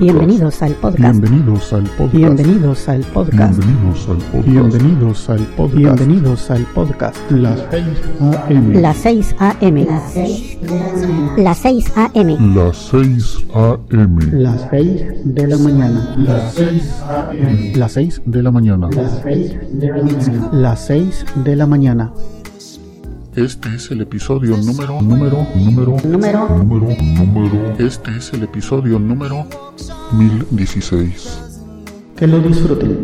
Bienvenidos al podcast. Bienvenidos al podcast. Bienvenidos al podcast. Bienvenidos al podcast. Bienvenidos al podcast. Bienvenidos al. Las 6 AM. Las 6 AM. Las 6 AM. Las 6 a.m. Las 6 de la mañana. Las 6 AM. Las 6 de la mañana. Las 6 de la mañana. Las 6 de la mañana. Este es el episodio número, número, número, Número. número, número. Este es el episodio número 1016. Que lo disfruten.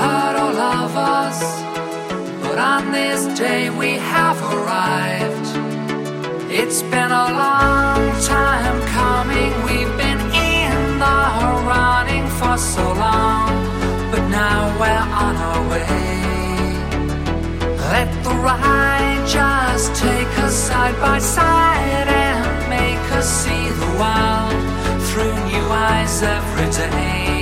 Hurt all of us. But on this day we have arrived. It's been a long time coming. We've been in the running for so long, but now we're on our way. Let the ride just take us side by side and make us see the world through new eyes every day.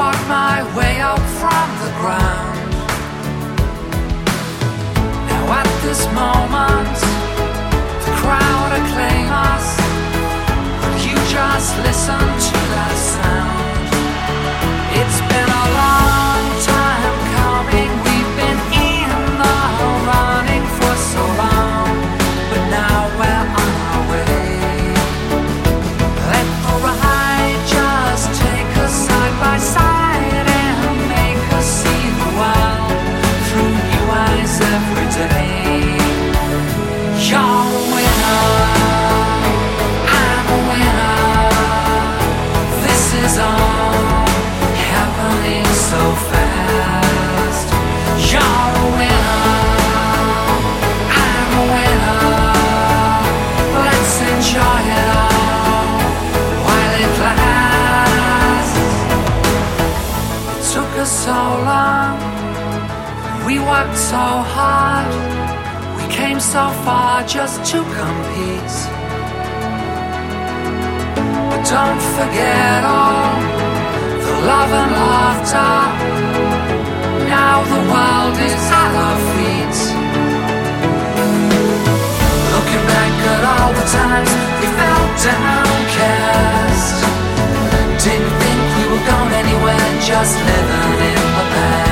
Fought my way up from the ground. Now at this moment, the crowd acclaim us. Would you just listen to that worked so hard, we came so far just to compete. But don't forget all the love and laughter. Now the world is at our feet. Looking back at all the times we felt downcast. Didn't think we were going anywhere, just living in the past.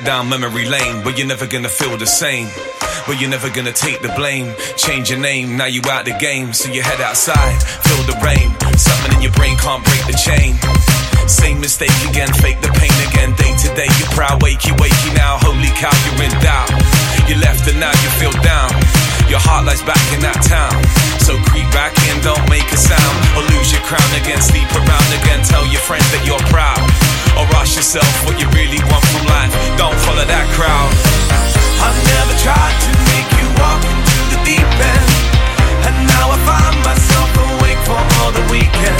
Trip down memory lane, but you're never gonna feel the same. But you're never gonna take the blame. Change your name, now you out the game. So you head outside, feel the rain. Something in your brain can't break the chain. Same mistake again, fake the pain again. Day to day, you're proud, wakey, wakey now. Holy cow, you're in doubt. You left and now you feel down. Your heart lies back in that town. So creep back in, don't make a sound. Or lose your crown again, sleep around again. Tell your friends that you're proud. Or ask yourself what you really want from life. Don't follow that crowd. I've never tried to make you walk into the deep end. And now I find myself awake for all the weekend.